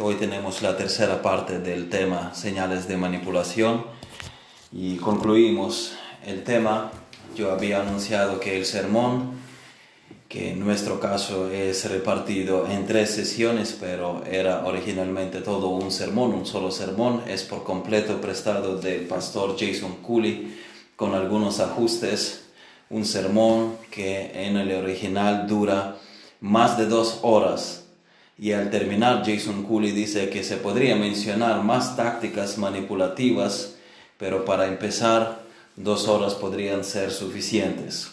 Hoy tenemos la tercera parte del tema señales de manipulación y concluimos el tema. Yo había anunciado que el sermón, que en nuestro caso es repartido en tres sesiones, pero era originalmente todo un sermón, un solo sermón, es por completo prestado del pastor Jason Cooley con algunos ajustes. Un sermón que en el original dura más de dos horas y al terminar, Jason Cooley dice que se podría mencionar más tácticas manipulativas, pero para empezar, dos horas podrían ser suficientes.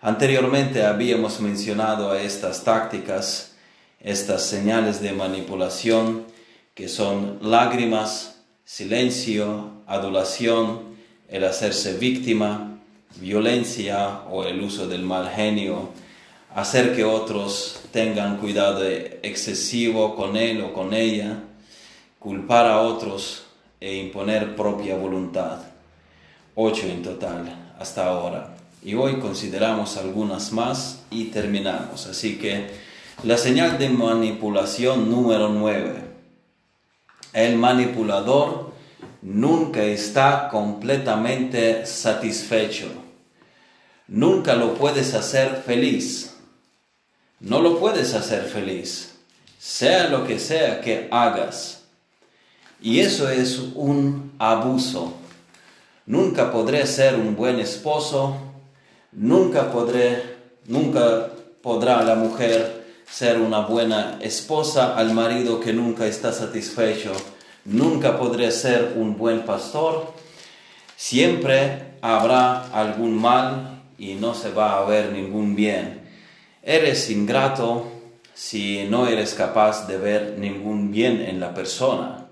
Anteriormente habíamos mencionado a estas tácticas, estas señales de manipulación, que son lágrimas, silencio, adulación, el hacerse víctima, violencia o el uso del mal genio, hacer que otros tengan cuidado excesivo con él o con ella, culpar a otros e imponer propia voluntad. Ocho en total hasta ahora. Y hoy consideramos algunas más y terminamos. Así que la señal de manipulación número nueve. El manipulador nunca está completamente satisfecho. Nunca lo puedes hacer feliz no lo puedes hacer feliz, sea lo que sea que hagas. Y eso es un abuso. Nunca podré ser un buen esposo, nunca podrá la mujer ser una buena esposa al marido que nunca está satisfecho, nunca podré ser un buen pastor. Siempre habrá algún mal y no se va a ver ningún bien. Eres ingrato si no eres capaz de ver ningún bien en la persona.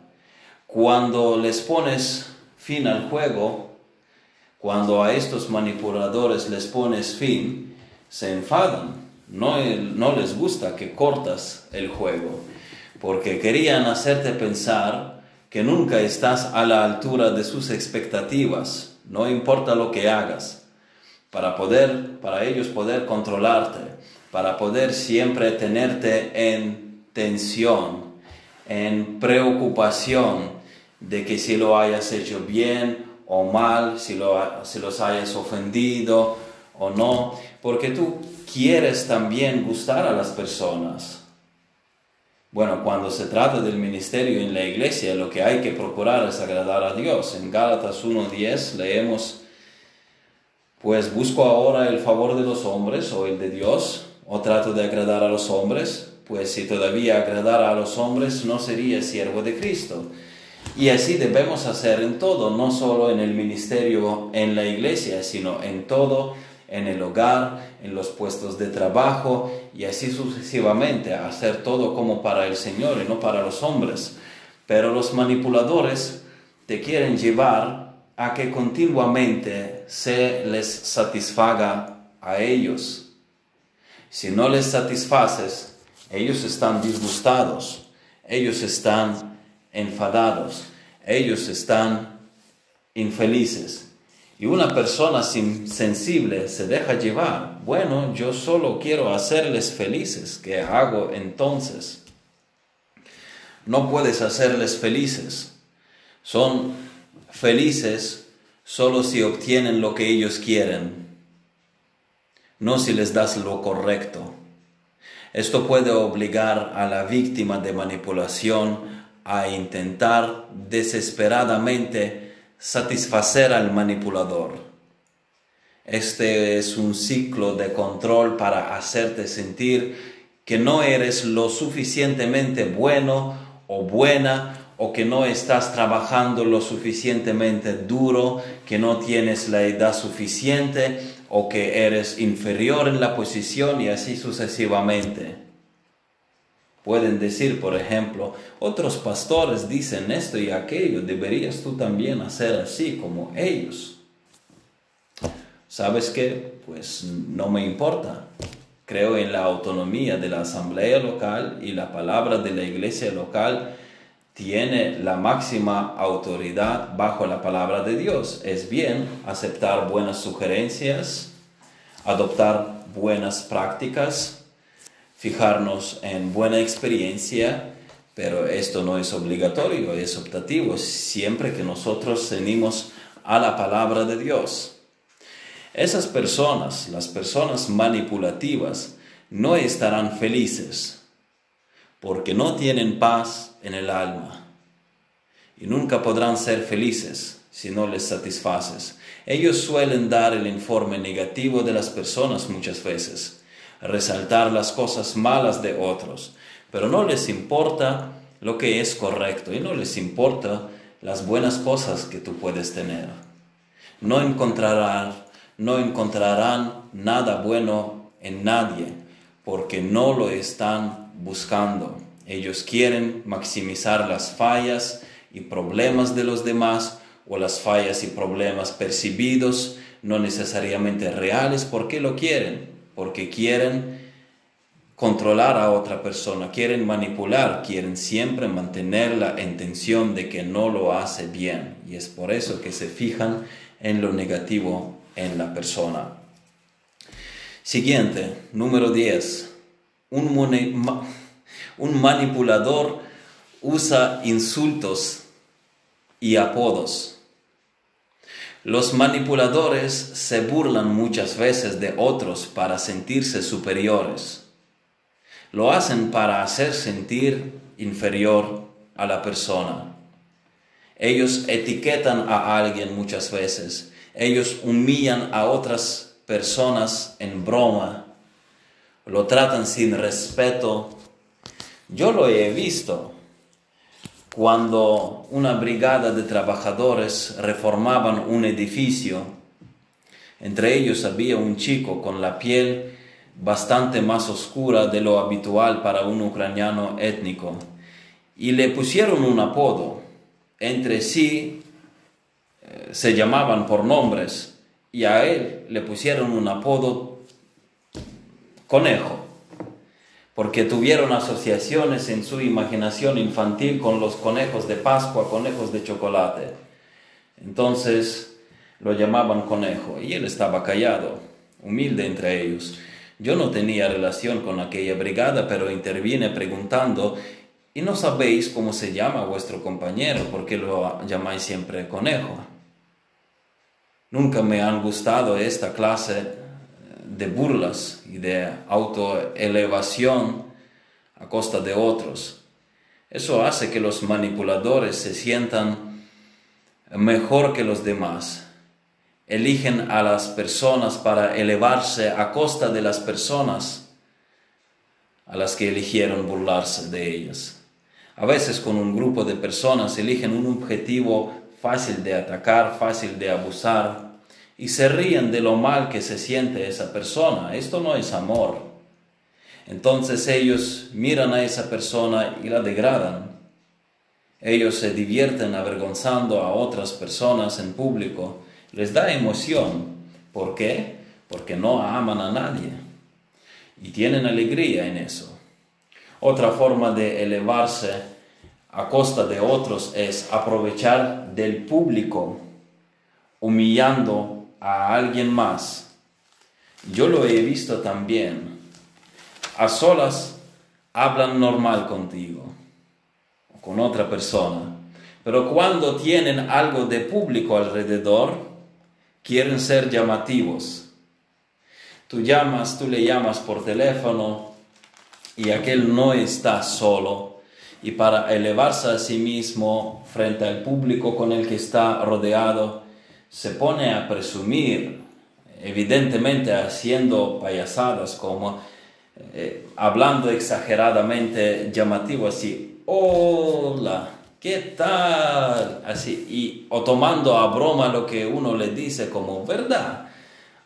Cuando les pones fin al juego, cuando a estos manipuladores les pones fin, se enfadan. No, no les gusta que cortas el juego, porque querían hacerte pensar que nunca estás a la altura de sus expectativas, no importa lo que hagas, para poder, para ellos poder controlarte para poder siempre tenerte en tensión, en preocupación de que si lo hayas hecho bien o mal, si, lo, si los hayas ofendido o no, porque tú quieres también gustar a las personas. Bueno, cuando se trata del ministerio en la iglesia, lo que hay que procurar es agradar a Dios. En Gálatas 1.10 leemos, pues busco ahora el favor de los hombres o el de Dios, o trato de agradar a los hombres, pues si todavía agradara a los hombres no sería siervo de Cristo. Y así debemos hacer en todo, no solo en el ministerio, en la iglesia, sino en todo, en el hogar, en los puestos de trabajo y así sucesivamente, hacer todo como para el Señor y no para los hombres. Pero los manipuladores te quieren llevar a que continuamente se les satisfaga a ellos si no les satisfaces, ellos están disgustados, ellos están enfadados, ellos están infelices. Y una persona sensible se deja llevar. Bueno, yo solo quiero hacerles felices. ¿Qué hago entonces? No puedes hacerles felices. Son felices solo si obtienen lo que ellos quieren no si les das lo correcto. Esto puede obligar a la víctima de manipulación a intentar desesperadamente satisfacer al manipulador. Este es un ciclo de control para hacerte sentir que no eres lo suficientemente bueno o buena o que no estás trabajando lo suficientemente duro, que no tienes la edad suficiente o que eres inferior en la posición y así sucesivamente. Pueden decir, por ejemplo, otros pastores dicen esto y aquello, deberías tú también hacer así como ellos. ¿Sabes qué? Pues no me importa. Creo en la autonomía de la asamblea local y la palabra de la iglesia local tiene la máxima autoridad bajo la palabra de Dios. Es bien aceptar buenas sugerencias, adoptar buenas prácticas, fijarnos en buena experiencia, pero esto no es obligatorio, es optativo, siempre que nosotros venimos a la palabra de Dios. Esas personas, las personas manipulativas, no estarán felices porque no tienen paz en el alma y nunca podrán ser felices si no les satisfaces. Ellos suelen dar el informe negativo de las personas muchas veces, resaltar las cosas malas de otros, pero no les importa lo que es correcto y no les importa las buenas cosas que tú puedes tener. No encontrarán, no encontrarán nada bueno en nadie porque no lo están buscando. Ellos quieren maximizar las fallas y problemas de los demás o las fallas y problemas percibidos, no necesariamente reales. ¿Por qué lo quieren? Porque quieren controlar a otra persona, quieren manipular, quieren siempre mantener la intención de que no lo hace bien. Y es por eso que se fijan en lo negativo en la persona. Siguiente, número 10. Un, manipulador usa insultos y apodos. Los manipuladores se burlan muchas veces de otros para sentirse superiores. Lo hacen para hacer sentir inferior a la persona. Ellos etiquetan a alguien muchas veces. Ellos humillan a otras personas en broma. Lo tratan sin respeto. Yo lo he visto cuando una brigada de trabajadores reformaban un edificio. Entre ellos había un chico con la piel bastante más oscura de lo habitual para un ucraniano étnico y le pusieron un apodo. Entre sí eh, se llamaban por nombres y a él le pusieron un apodo conejo porque tuvieron asociaciones en su imaginación infantil con los conejos de Pascua, conejos de chocolate. Entonces lo llamaban conejo y él estaba callado, humilde entre ellos. Yo no tenía relación con aquella brigada, pero intervine preguntando, ¿y no sabéis cómo se llama vuestro compañero? ¿Por qué lo llamáis siempre conejo? Nunca me han gustado esta clase de burlas y de autoelevación a costa de otros. Eso hace que los manipuladores se sientan mejor que los demás. Eligen a las personas para elevarse a costa de las personas a las que eligieron burlarse de ellas. A veces con un grupo de personas eligen un objetivo fácil de atacar, fácil de abusar, y se ríen de lo mal que se siente esa persona. Esto no es amor. Entonces ellos miran a esa persona y la degradan. Ellos se divierten avergonzando a otras personas en público. Les da emoción. ¿Por qué? Porque no aman a nadie. Y tienen alegría en eso. Otra forma de elevarse a costa de otros es aprovechar del público, humillando a alguien más. Yo lo he visto también. A solas hablan normal contigo con otra persona, pero cuando tienen algo de público alrededor, quieren ser llamativos. Tú llamas, tú le llamas por teléfono y aquel no está solo y para elevarse a sí mismo frente al público con el que está rodeado, se pone a presumir, evidentemente haciendo payasadas como eh, hablando exageradamente llamativo así, hola, ¿qué tal? Así, y, o tomando a broma lo que uno le dice como verdad.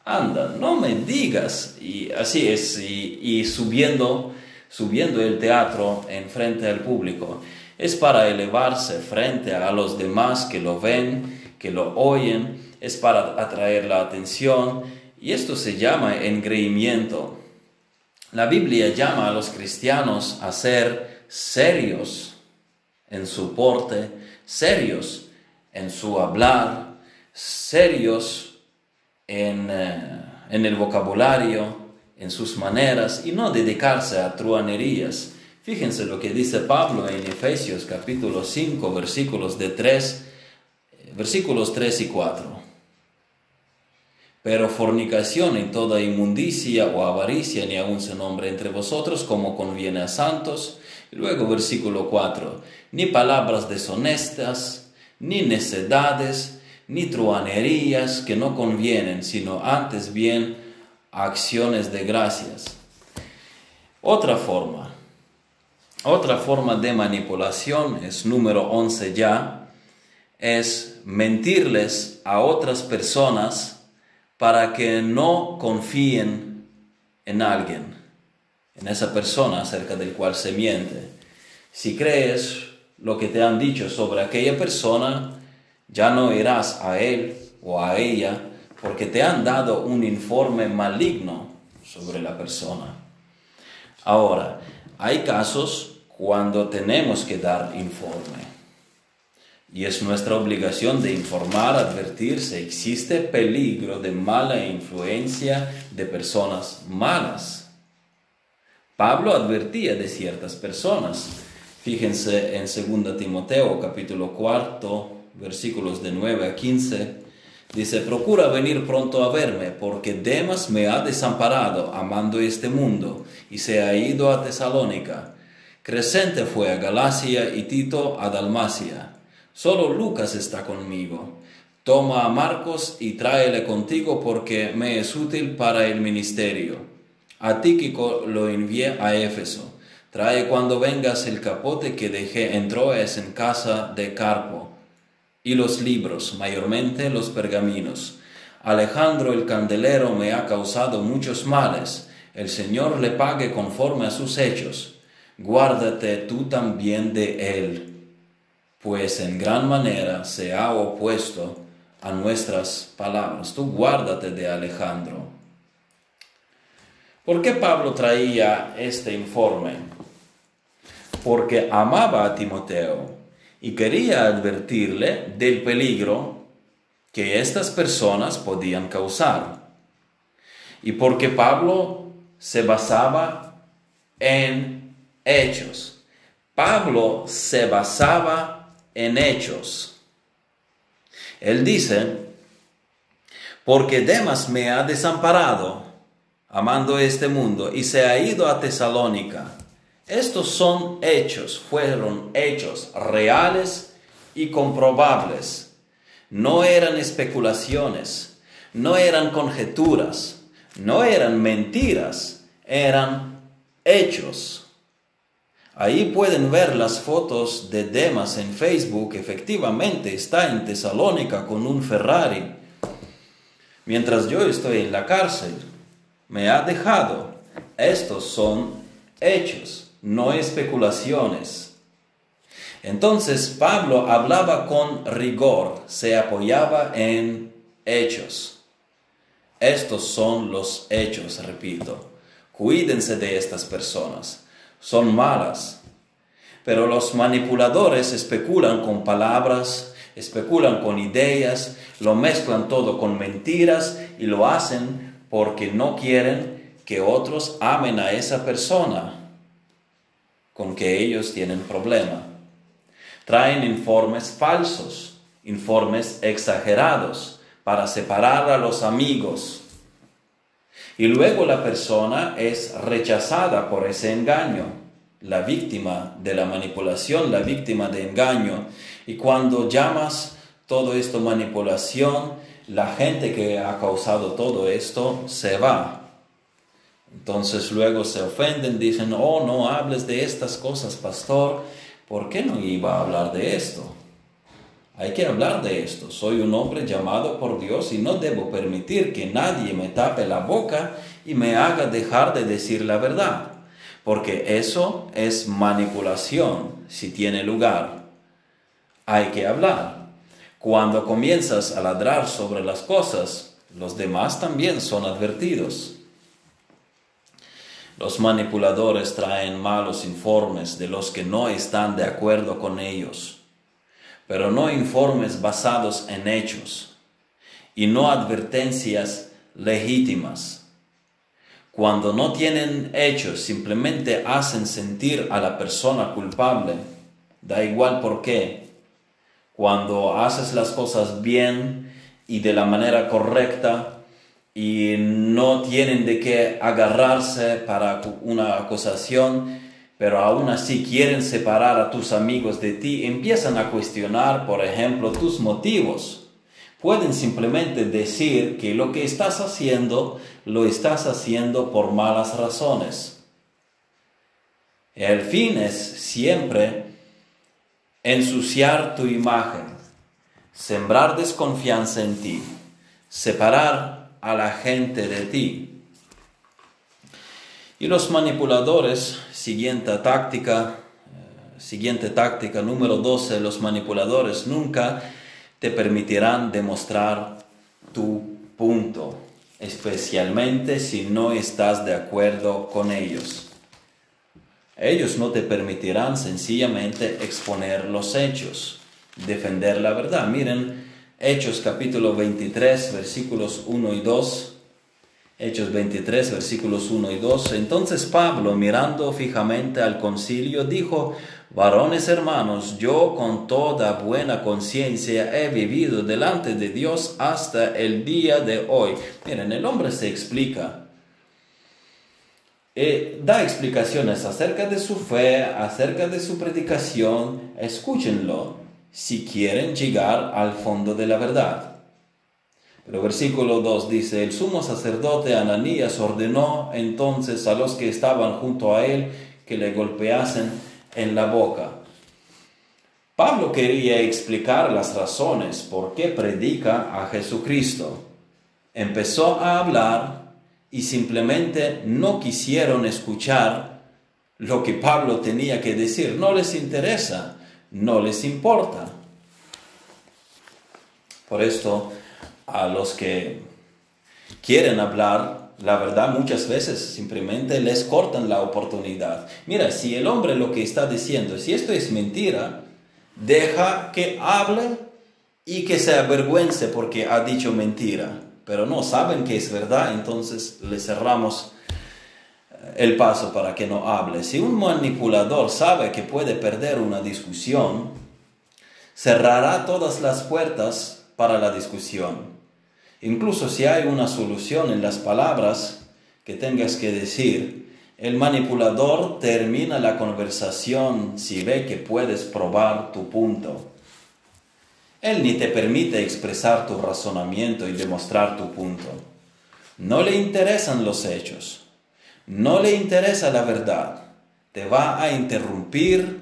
Anda, no me digas. Y así es, y, subiendo, subiendo el teatro en frente al público. Es para elevarse frente a los demás que lo ven que lo oyen, es para atraer la atención y esto se llama engreimiento. La Biblia llama a los cristianos a ser serios en su porte, serios en su hablar, serios en, eh, en el vocabulario, en sus maneras y no dedicarse a truanerías Fíjense lo que dice Pablo en Efesios capítulo 5, versículos de 3, versículos 3 y 4. Pero fornicación y toda inmundicia o avaricia ni aun se nombre entre vosotros como conviene a santos. Luego versículo 4. Ni palabras deshonestas, ni necedades, ni truanerías que no convienen, sino antes bien acciones de gracias. Otra forma, otra forma de manipulación es número 11 ya, es mentirles a otras personas para que no confíen en alguien, en esa persona acerca del cual se miente. Si crees lo que te han dicho sobre aquella persona, ya no irás a él o a ella porque te han dado un informe maligno sobre la persona. Ahora, hay casos cuando tenemos que dar informe. Y es nuestra obligación de informar, advertir si existe peligro de mala influencia de personas malas. Pablo advertía de ciertas personas. Fíjense en 2 Timoteo capítulo 4 versículos de 9 a 15. Dice, procura venir pronto a verme, porque Demas me ha desamparado amando este mundo y se ha ido a Tesalónica. Crescente fue a Galacia y Tito a Dalmacia. Solo Lucas está conmigo. Toma a Marcos y tráele contigo porque me es útil para el ministerio. A Tíquico lo envié a Éfeso. Trae cuando vengas el capote que dejé en Troas en casa de Carpo, y los libros, mayormente los pergaminos. Alejandro el candelero me ha causado muchos males. El Señor le pague conforme a sus hechos. Guárdate tú también de él pues en gran manera se ha opuesto a nuestras palabras. Tú guárdate de Alejandro. ¿Por qué Pablo traía este informe? Porque amaba a Timoteo y quería advertirle del peligro que estas personas podían causar. Y porque Pablo se basaba en hechos. Pablo se basaba en hechos. Él dice, porque Demas me ha desamparado, amando este mundo, y se ha ido a Tesalónica. Estos son hechos, fueron hechos reales y comprobables. No eran especulaciones, no eran conjeturas, no eran mentiras, eran hechos. Ahí pueden ver las fotos de Demas en Facebook. Efectivamente está en Tesalónica con un Ferrari. Mientras yo estoy en la cárcel, me ha dejado. Estos son hechos, no especulaciones. Entonces Pablo hablaba con rigor, se apoyaba en hechos. Estos son los hechos, repito. Cuídense de estas personas son malas. Pero los manipuladores especulan con palabras, especulan con ideas, lo mezclan todo con mentiras y lo hacen porque no quieren que otros amen a esa persona con que ellos tienen problema. Traen informes falsos, informes exagerados para separar a los amigos y luego la persona es rechazada por ese engaño, la víctima de la manipulación, la víctima de engaño. Y cuando llamas todo esto manipulación, la gente que ha causado todo esto se va. Entonces luego se ofenden, dicen, oh, no hables de estas cosas, pastor, ¿por qué no iba a hablar de esto? Hay que hablar de esto. Soy un hombre llamado por Dios y no debo permitir que nadie me tape la boca y me haga dejar de decir la verdad, porque eso es manipulación si tiene lugar. Hay que hablar. Cuando comienzas a ladrar sobre las cosas, los demás también son advertidos. Los manipuladores traen malos informes de los que no están de acuerdo con ellos pero no informes basados en hechos y no advertencias legítimas. cuando no tienen hechos, simplemente hacen sentir a la persona culpable, da igual por qué. Cuando haces las cosas bien y de la manera correcta y no tienen de qué agarrarse para una acusación, pero aún así quieren separar a tus amigos de ti, empiezan a cuestionar, por ejemplo, tus motivos Pueden simplemente decir que lo que estás haciendo lo estás haciendo por malas razones. El fin es siempre ensuciar tu imagen, sembrar desconfianza en ti, separar a la gente de ti. Y los manipuladores, siguiente táctica, eh, siguiente táctica número 12, los manipuladores nunca te permitirán demostrar tu punto, especialmente si no estás de acuerdo con ellos. Ellos no te permitirán sencillamente exponer los hechos, defender la verdad. Miren Hechos capítulo 23, versículos 1 y 2. Hechos 23, versículos 1 y 2. Entonces Pablo, mirando fijamente al concilio, dijo, Varones hermanos, yo con toda buena conciencia he vivido delante de Dios hasta el día de hoy. Miren, el hombre se explica. Eh, da explicaciones acerca de su fe, acerca de su predicación. Escúchenlo si quieren llegar al fondo de la verdad. Pero versículo 2 dice, el sumo sacerdote Ananías ordenó entonces a los que estaban junto a él que le golpeasen en la boca. Pablo quería explicar las razones por qué predica a Jesucristo. Empezó a hablar y simplemente no quisieron escuchar lo que Pablo tenía que decir. No les interesa, no les importa. Por esto, a los que quieren hablar la verdad muchas veces simplemente les cortan la oportunidad. Mira, si el hombre lo que está diciendo, si esto es mentira, deja que hable y que se avergüence porque ha dicho mentira. Pero no saben que es verdad, entonces le cerramos eh, el paso para que no hable. Si un manipulador sabe que puede perder una discusión, cerrará todas las puertas para la discusión Incluso si hay una solución en las palabras que tengas que decir, el manipulador termina la conversación si ve que puedes probar tu punto. Él ni te permite expresar tu razonamiento y demostrar tu punto. No le interesan los hechos. No le interesa la verdad. Te va a interrumpir,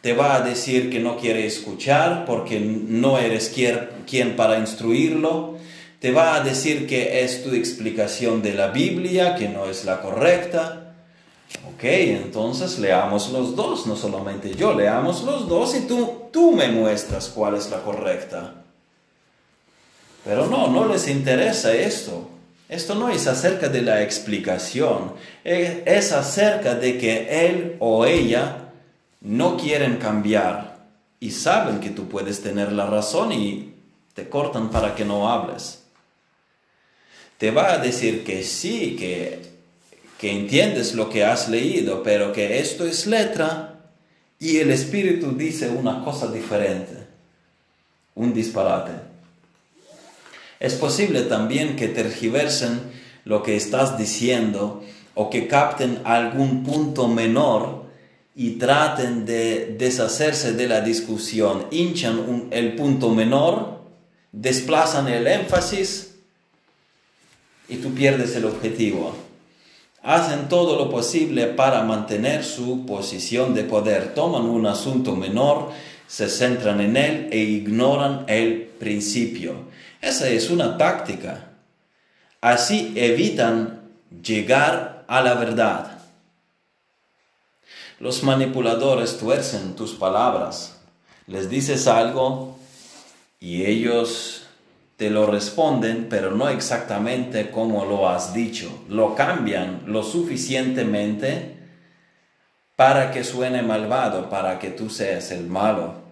te va a decir que no quiere escuchar porque no eres quien para instruirlo te va a decir que es tu explicación de la Biblia, que no es la correcta. Ok, entonces leamos los dos, no solamente yo, leamos los dos y tú, tú me muestras cuál es la correcta. Pero no, no les interesa esto. Esto no es acerca de la explicación, es acerca de que él o ella no quieren cambiar y saben que tú puedes tener la razón y te cortan para que no hables te va a decir que sí, que, que entiendes lo que has leído, pero que esto es letra y el Espíritu dice una cosa diferente, un disparate. Es posible también que tergiversen lo que estás diciendo o que capten algún punto menor y traten de deshacerse de la discusión, hinchan el punto menor, desplazan el énfasis y tú pierdes el objetivo. Hacen todo lo posible para mantener su posición de poder. Toman un asunto menor, se centran en él e ignoran el principio. Esa es una táctica. Así evitan llegar a la verdad. Los manipuladores tuercen tus palabras. Les dices algo y ellos te lo responden, pero no exactamente como lo has dicho. Lo cambian lo suficientemente para que suene malvado, para que tú seas el malo.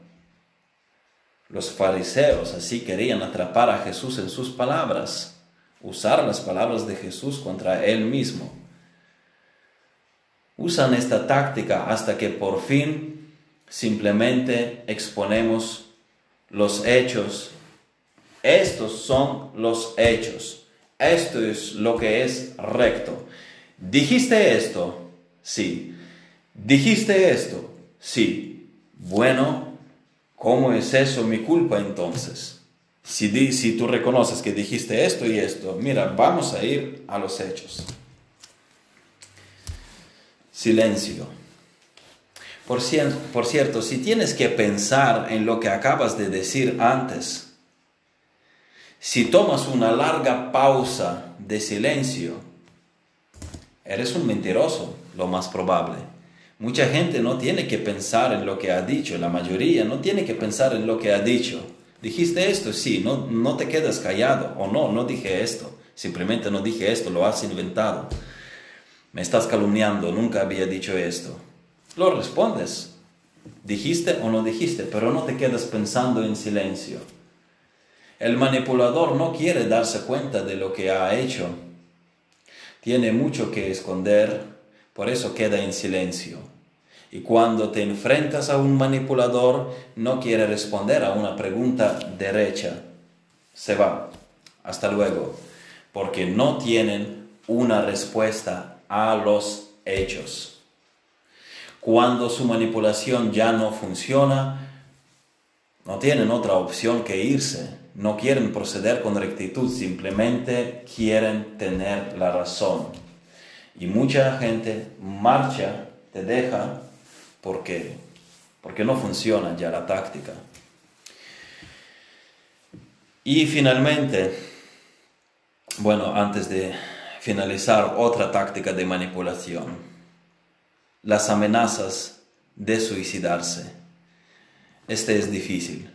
Los fariseos así querían atrapar a Jesús en sus palabras, usar las palabras de Jesús contra él mismo. usan esta táctica hasta que por fin simplemente exponemos los hechos. Estos son los hechos. Esto es lo que es recto. ¿Dijiste esto? Sí. ¿Dijiste esto? Sí. Bueno, ¿cómo es eso mi culpa entonces? Si, si tú reconoces que dijiste esto y esto, mira, vamos a ir a los hechos. Silencio. Por, por cierto, si tienes que pensar en lo que acabas de decir antes, si tomas una larga pausa de silencio, eres un mentiroso, lo más probable. Mucha gente no tiene que pensar en lo que ha dicho, la mayoría no tiene que pensar en lo que ha dicho. Dijiste esto, sí, no, no te quedas callado, o no, no dije esto, simplemente no dije esto, lo has inventado. Me estás calumniando, nunca había dicho esto. Lo respondes, dijiste o no dijiste, pero no te quedas pensando en silencio. El manipulador no quiere darse cuenta de lo que ha hecho. Tiene mucho que esconder, por eso queda en silencio. Y cuando te enfrentas a un manipulador, no quiere responder a una pregunta derecha. Se va. Hasta luego. Porque no tienen una respuesta a los hechos. Cuando su manipulación ya no funciona, no tienen otra opción que irse no quieren proceder con rectitud, simplemente quieren tener la razón. Y mucha gente marcha, te deja, porque, porque no funciona ya la táctica. Y finalmente, bueno, antes de finalizar, otra táctica de manipulación, las amenazas de suicidarse. Este es difícil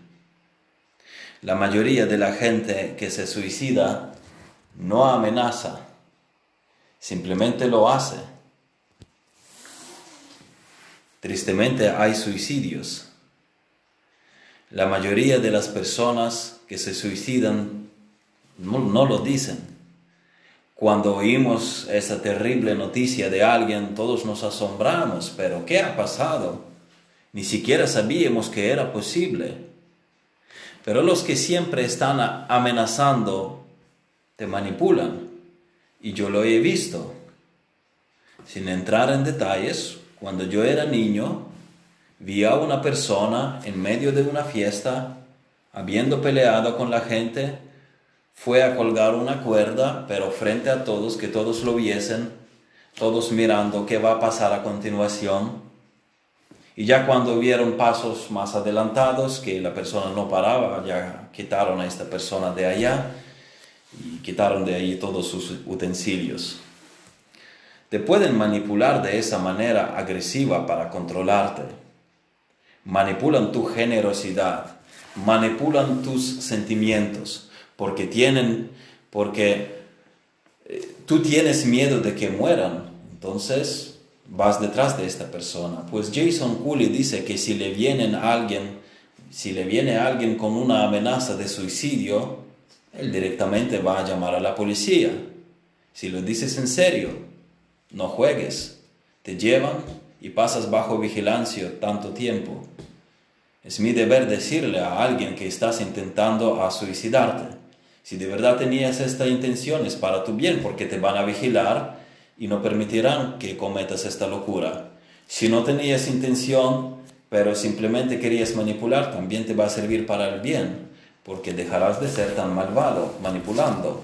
la mayoría de la gente que se suicida no amenaza, simplemente lo hace. Tristemente hay suicidios. La mayoría de las personas que se suicidan no, lo dicen. Cuando oímos esa terrible noticia de alguien, todos nos asombramos, pero ¿qué ha pasado? Ni siquiera sabíamos que era posible. Pero los que siempre están amenazando te manipulan. Y yo lo he visto. Sin entrar en detalles, cuando yo era niño, vi a una persona en medio de una fiesta, habiendo peleado con la gente, fue a colgar una cuerda, pero frente a todos, que todos lo viesen, todos mirando qué va a pasar a continuación. Y ya cuando vieron pasos más adelantados, que la persona no paraba, ya quitaron a esta persona de allá y quitaron de ahí todos sus utensilios. Te pueden manipular de esa manera agresiva para controlarte. Manipulan tu generosidad, manipulan tus sentimientos, porque tienen, porque eh, tú tienes miedo de que mueran. Entonces, vas detrás de esta persona. Pues Jason Cooley dice que si le viene alguien, si le viene alguien con una amenaza de suicidio, él directamente va a llamar a la policía. Si lo dices en serio, no juegues. Te llevan y pasas bajo vigilancia tanto tiempo. Es mi deber decirle a alguien que estás intentando a suicidarte. Si de verdad tenías esta intención es para tu bien porque te van a vigilar y no permitirán que cometas esta locura. Si no tenías intención, pero simplemente querías manipular, también te va a servir para el bien, porque dejarás de ser tan malvado manipulando.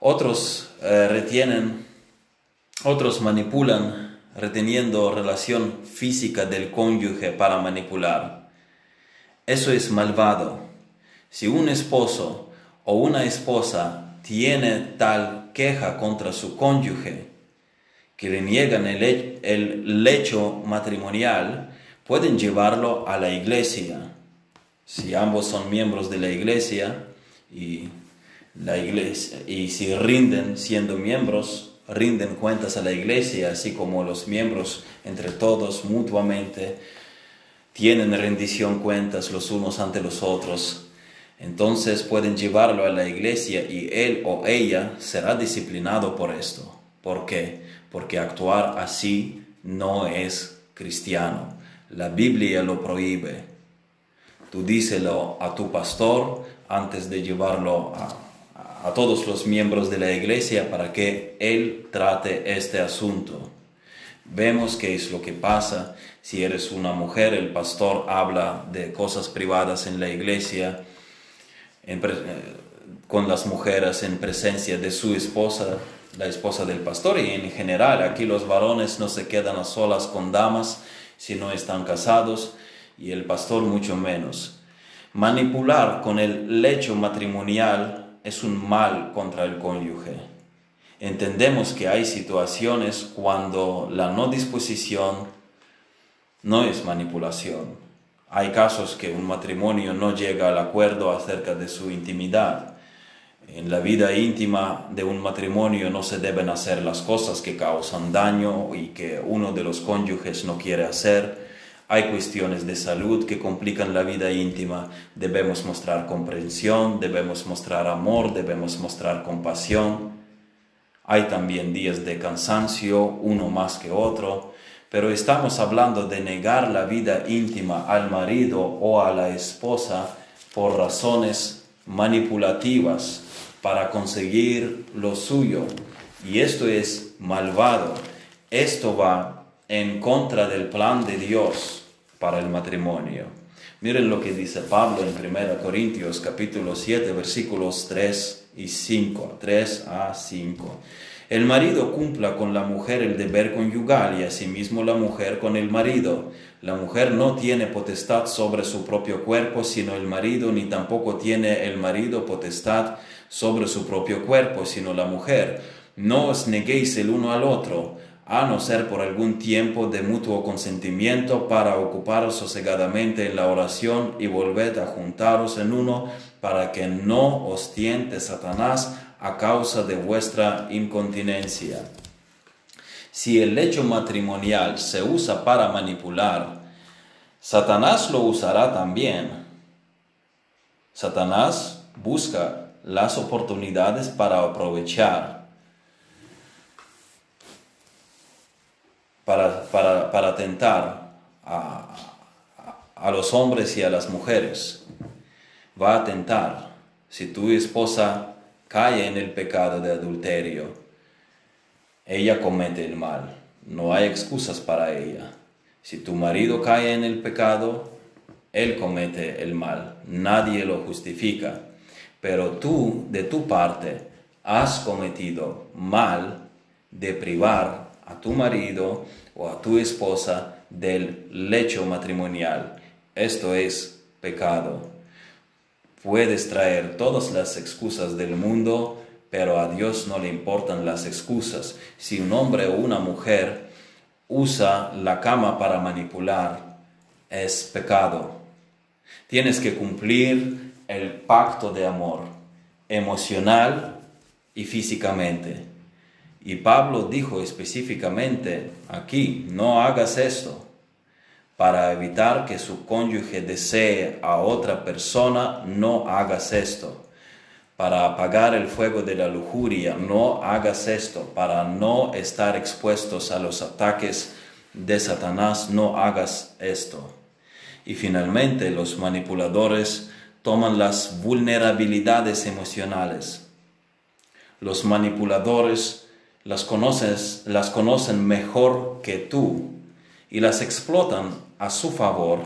Otros eh, retienen, otros manipulan reteniendo relación física del cónyuge para manipular. Eso es malvado. Si un esposo o una esposa tiene tal queja contra su cónyuge, que le niegan el, lecho matrimonial, pueden llevarlo a la iglesia. Si ambos son miembros de la iglesia y, la iglesia, y si rinden siendo miembros, rinden cuentas a la iglesia, así como los miembros entre todos mutuamente tienen rendición cuentas los unos ante los otros entonces pueden llevarlo a la iglesia y él o ella será disciplinado por esto. ¿Por qué? porque actuar así no es cristiano. La Biblia lo prohíbe. Tú díselo a tu pastor antes de llevarlo a, a todos los miembros de la iglesia para que él trate este asunto. Vemos qué es lo que pasa. Si eres una mujer, el pastor habla de cosas privadas en la iglesia eh, con las mujeres en presencia de su esposa, la esposa del pastor, y en general aquí los varones no se quedan a solas con damas si no están casados, y el pastor mucho menos. Manipular con el lecho matrimonial es un mal contra el cónyuge entendemos que hay situaciones cuando la no disposición no es manipulación. Hay casos que un matrimonio no llega al acuerdo acerca de su intimidad. En la vida íntima de un matrimonio no se deben hacer las cosas que causan daño y que uno de los cónyuges no quiere hacer. Hay cuestiones de salud que complican la vida íntima. Debemos mostrar comprensión, debemos mostrar amor, debemos mostrar compasión. Hay también días de cansancio, uno más que otro, pero estamos hablando de negar la vida íntima al marido o a la esposa por razones manipulativas para conseguir lo suyo. Y esto es malvado. Esto va en contra del plan de Dios para el matrimonio. Miren lo que dice Pablo en 1 Corintios capítulo 7 versículos 3 y 5, 3 a 5. El marido cumpla con la mujer el deber conyugal y asimismo la mujer con el marido. La mujer no tiene potestad sobre su propio cuerpo, sino el marido, ni tampoco tiene el marido potestad sobre su propio cuerpo, sino la mujer. No os neguéis el uno al otro, a no ser por algún tiempo de mutuo consentimiento para ocuparos sosegadamente en la oración y volved a juntaros en uno para que no os tiente Satanás a causa de vuestra incontinencia. Si el lecho matrimonial se usa para manipular, Satanás lo usará también. Satanás busca las oportunidades para aprovechar, para, para, tentar a, a los hombres y a las mujeres va a tentar. Si tu esposa cae en el pecado de adulterio, ella comete el mal. No hay excusas para ella. Si tu marido cae en el pecado, él comete el mal. Nadie lo justifica. Pero tú, de tu parte, has cometido mal de privar a tu marido o a tu esposa del lecho matrimonial. Esto es pecado. Puedes traer todas las excusas del mundo, pero a Dios no le importan las excusas. Si un hombre o una mujer usa la cama para manipular, es pecado. Tienes que cumplir el pacto de amor, emocional y físicamente. Y Pablo dijo específicamente aquí, no hagas esto para evitar que su cónyuge desee a otra persona, no hagas esto. Para apagar el fuego de la lujuria, no hagas esto. Para no estar expuestos a los ataques de Satanás, no hagas esto. Y finalmente los manipuladores toman las vulnerabilidades emocionales. Los manipuladores las, conoces, las conocen mejor que tú y las explotan a su favor.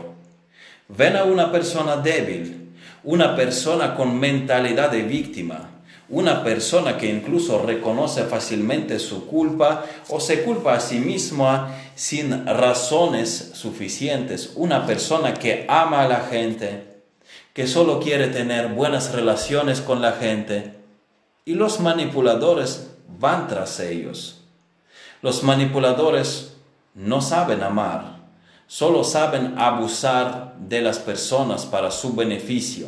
Ven a una persona débil, una persona con mentalidad de víctima, una persona que incluso reconoce fácilmente su culpa o se culpa a sí misma sin razones suficientes, una persona que ama a la gente, que solo quiere tener buenas relaciones con la gente y los manipuladores van tras ellos. Los manipuladores no saben amar solo saben abusar de las personas para su beneficio.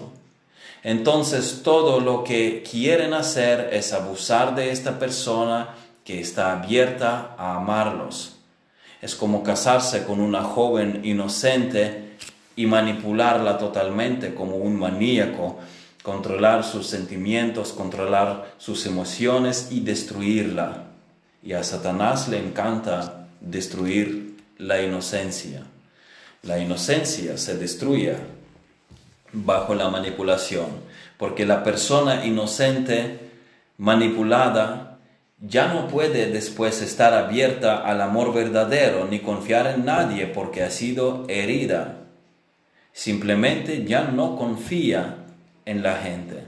Entonces todo lo que quieren hacer es abusar de esta persona que está abierta a amarlos. Es como casarse con una joven inocente y manipularla totalmente como un maníaco, controlar sus sentimientos, controlar sus emociones y destruirla. y a Satanás le encanta destruir la inocencia. La inocencia se destruye bajo la manipulación, porque la persona inocente manipulada ya no puede después estar abierta al amor verdadero ni confiar en nadie porque ha sido herida. Simplemente ya no confía en la gente.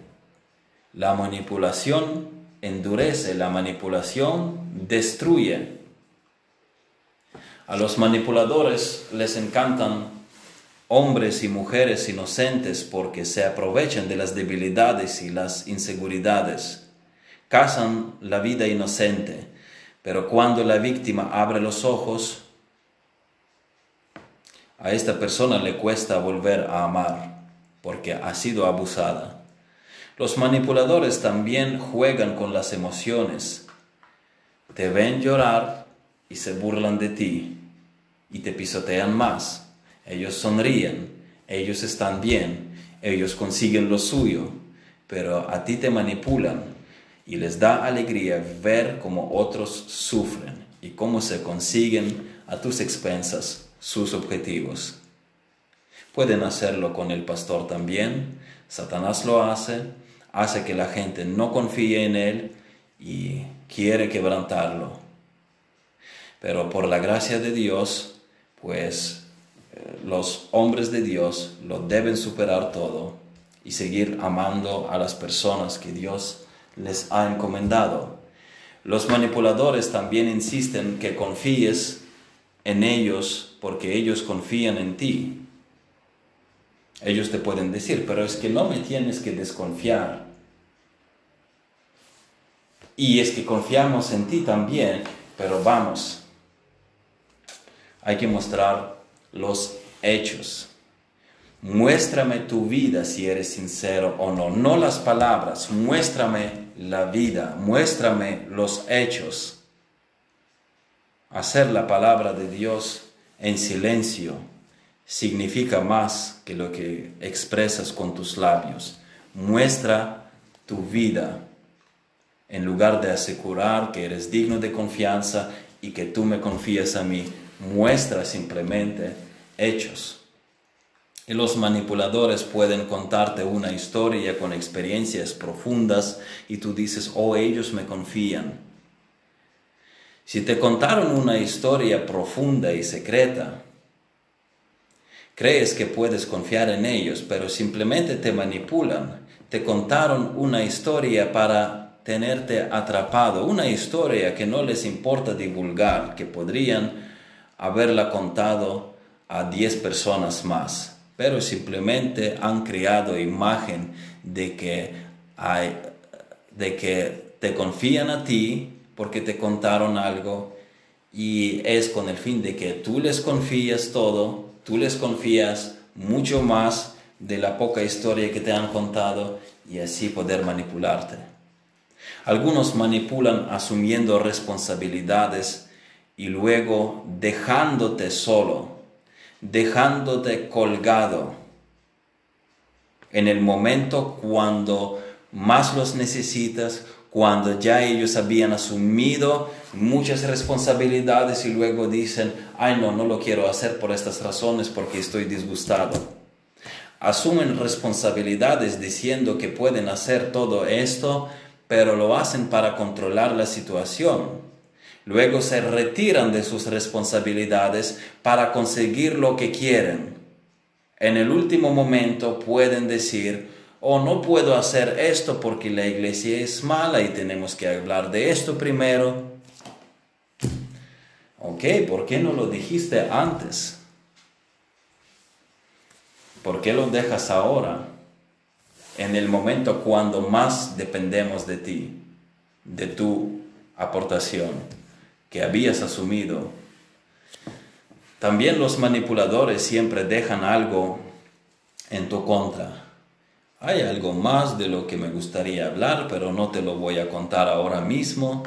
La manipulación endurece, la manipulación destruye. A los manipuladores les encantan hombres y mujeres inocentes porque se aprovechan de las debilidades y las inseguridades. Cazan la vida inocente, pero cuando la víctima abre los ojos, a esta persona le cuesta volver a amar porque ha sido abusada. Los manipuladores también juegan con las emociones. Te ven llorar y se burlan de ti y te pisotean más. Ellos sonríen, ellos están bien, ellos consiguen lo suyo, pero a ti te manipulan y les da alegría ver cómo otros sufren y cómo se consiguen a tus expensas sus objetivos. Pueden hacerlo con el pastor también, Satanás lo hace, hace que la gente no confíe en él y quiere quebrantarlo. Pero por la gracia de Dios, pues eh, los hombres de Dios lo deben superar todo y seguir amando a las personas que Dios les ha encomendado. Los manipuladores también insisten que confíes en ellos porque ellos confían en ti. Ellos te pueden decir, pero es que no me tienes que desconfiar. Y es que confiamos en ti también, pero vamos, hay que mostrar los hechos. Muéstrame tu vida si eres sincero o no, no las palabras, muéstrame la vida, muéstrame los hechos. Hacer la palabra de Dios en silencio significa más que lo que expresas con tus labios. Muestra tu vida en lugar de asegurar que eres digno de confianza y que tú me confías a mí muestra simplemente hechos. Y los manipuladores pueden contarte una historia con experiencias profundas y tú dices, oh, ellos me confían. Si te contaron una historia profunda y secreta, crees que puedes confiar en ellos, pero simplemente te manipulan. Te contaron una historia para tenerte atrapado, una historia que no les importa divulgar, que podrían haberla contado a 10 personas más, pero simplemente han creado imagen de que, hay, de que te confían a ti porque te contaron algo y es con el fin de que tú les confías todo, tú les confías mucho más de la poca historia que te han contado y así poder manipularte. Algunos manipulan asumiendo responsabilidades y luego dejándote solo, dejándote colgado en el momento cuando más los necesitas, cuando ya ellos habían asumido muchas responsabilidades y luego dicen, ay no, no lo quiero hacer por estas razones porque estoy disgustado. Asumen responsabilidades diciendo que pueden hacer todo esto, pero lo hacen para controlar la situación Luego se retiran de sus responsabilidades para conseguir lo que quieren. En el último momento pueden decir, oh, no puedo hacer esto porque la iglesia es mala y tenemos que hablar de esto primero. Ok, ¿por qué no lo dijiste antes? ¿Por qué lo dejas ahora? En el momento cuando más dependemos de ti, de tu aportación que habías asumido. También los manipuladores siempre dejan algo en tu contra. Hay algo más de lo que me gustaría hablar, pero no te lo voy a contar ahora mismo.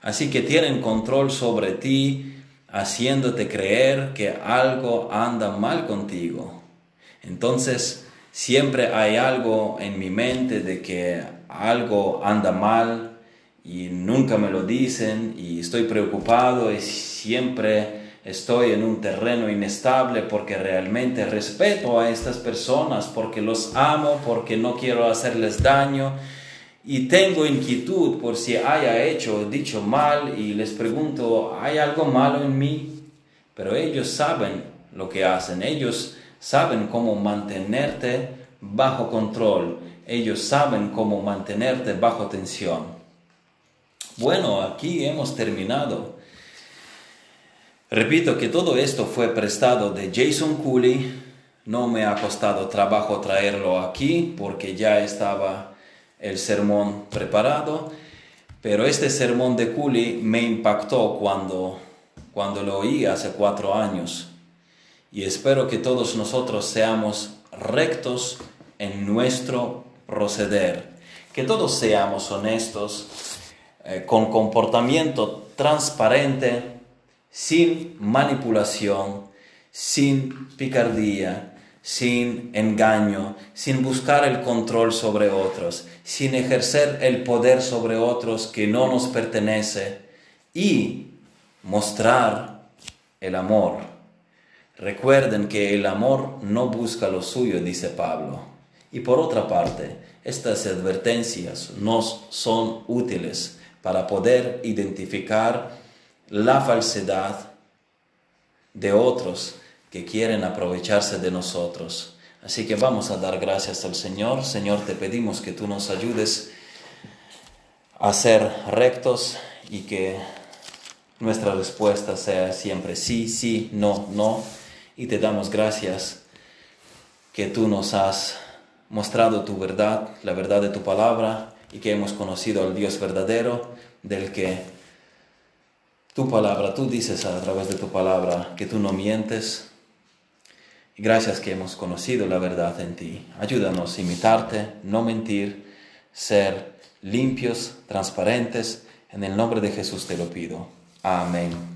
Así que tienen control sobre ti, haciéndote creer que algo anda mal contigo. Entonces, siempre hay algo en mi mente de que algo anda mal y nunca me lo dicen y estoy preocupado y siempre estoy en un terreno inestable porque realmente respeto a estas personas, porque los amo, porque no quiero hacerles daño y tengo inquietud por si haya hecho o dicho mal y les pregunto, ¿hay algo malo en mí? Pero ellos saben lo que hacen, ellos saben cómo mantenerte bajo control, ellos saben cómo mantenerte bajo tensión. Bueno, aquí hemos terminado. Repito que todo esto fue prestado de Jason Cooley. No me ha costado trabajo traerlo aquí porque ya estaba el sermón preparado. Pero este sermón de Cooley me impactó cuando, cuando lo oí hace cuatro años. Y espero que todos nosotros seamos rectos en nuestro proceder. Que todos seamos honestos eh, con comportamiento transparente, sin manipulación, sin picardía, sin engaño, sin buscar el control sobre otros, sin ejercer el poder sobre otros que no nos pertenece y mostrar el amor. Recuerden que el amor no busca lo suyo, dice Pablo. Y por otra parte, estas advertencias nos son útiles para poder identificar la falsedad de otros que quieren aprovecharse de nosotros. Así que vamos a dar gracias al Señor. Señor, te pedimos que tú nos ayudes a ser rectos y que nuestra respuesta sea siempre sí, sí, no, no. Y te damos gracias que tú nos has mostrado tu verdad, la verdad de tu palabra, y que hemos conocido al Dios verdadero, del que tu palabra, tú dices a través de tu palabra que tú no mientes. Gracias que hemos conocido la verdad en ti. Ayúdanos a imitarte, no mentir, ser limpios, transparentes. En el nombre de Jesús te lo pido. Amén.